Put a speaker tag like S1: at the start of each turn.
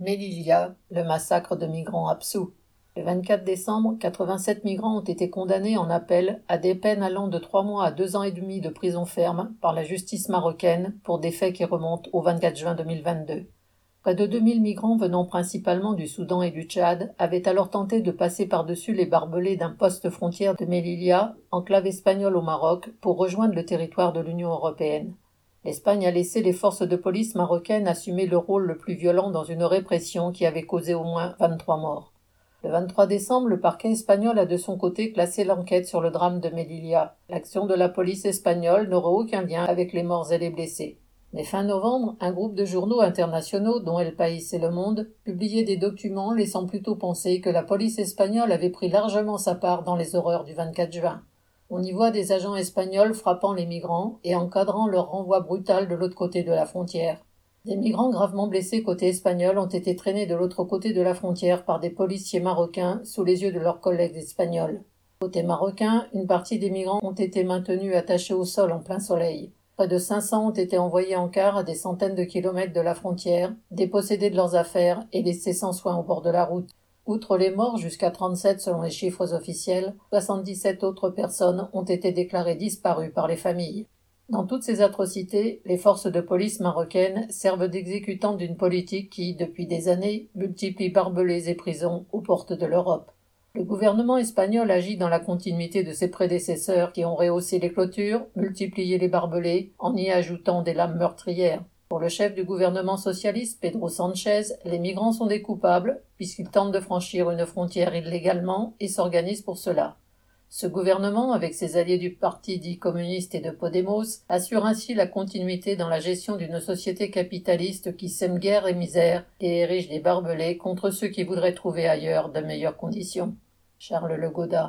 S1: Melilla, le massacre de migrants absous. Le 24 décembre, 87 migrants ont été condamnés en appel à des peines allant de trois mois à deux ans et demi de prison ferme par la justice marocaine pour des faits qui remontent au 24 juin 2022. Près de 2000 migrants venant principalement du Soudan et du Tchad avaient alors tenté de passer par-dessus les barbelés d'un poste frontière de Melilla, enclave espagnole au Maroc, pour rejoindre le territoire de l'Union européenne. L'Espagne a laissé les forces de police marocaines assumer le rôle le plus violent dans une répression qui avait causé au moins 23 morts. Le 23 décembre, le parquet espagnol a de son côté classé l'enquête sur le drame de Melilla. L'action de la police espagnole n'aura aucun lien avec les morts et les blessés. Mais fin novembre, un groupe de journaux internationaux, dont El País et Le Monde, publiait des documents laissant plutôt penser que la police espagnole avait pris largement sa part dans les horreurs du 24 juin. On y voit des agents espagnols frappant les migrants et encadrant leur renvoi brutal de l'autre côté de la frontière. Des migrants gravement blessés côté espagnol ont été traînés de l'autre côté de la frontière par des policiers marocains sous les yeux de leurs collègues espagnols. Côté marocain, une partie des migrants ont été maintenus attachés au sol en plein soleil. Près de 500 ont été envoyés en car à des centaines de kilomètres de la frontière, dépossédés de leurs affaires et laissés sans soin au bord de la route. Outre les morts, jusqu'à 37 selon les chiffres officiels, 77 autres personnes ont été déclarées disparues par les familles. Dans toutes ces atrocités, les forces de police marocaines servent d'exécutantes d'une politique qui, depuis des années, multiplie barbelés et prisons aux portes de l'Europe. Le gouvernement espagnol agit dans la continuité de ses prédécesseurs qui ont rehaussé les clôtures, multiplié les barbelés, en y ajoutant des lames meurtrières. Pour le chef du gouvernement socialiste, Pedro Sanchez, les migrants sont des coupables, puisqu'ils tentent de franchir une frontière illégalement et s'organisent pour cela. Ce gouvernement, avec ses alliés du parti dit communiste et de Podemos, assure ainsi la continuité dans la gestion d'une société capitaliste qui sème guerre et misère et érige des barbelés contre ceux qui voudraient trouver ailleurs de meilleures conditions. Charles Le Goda.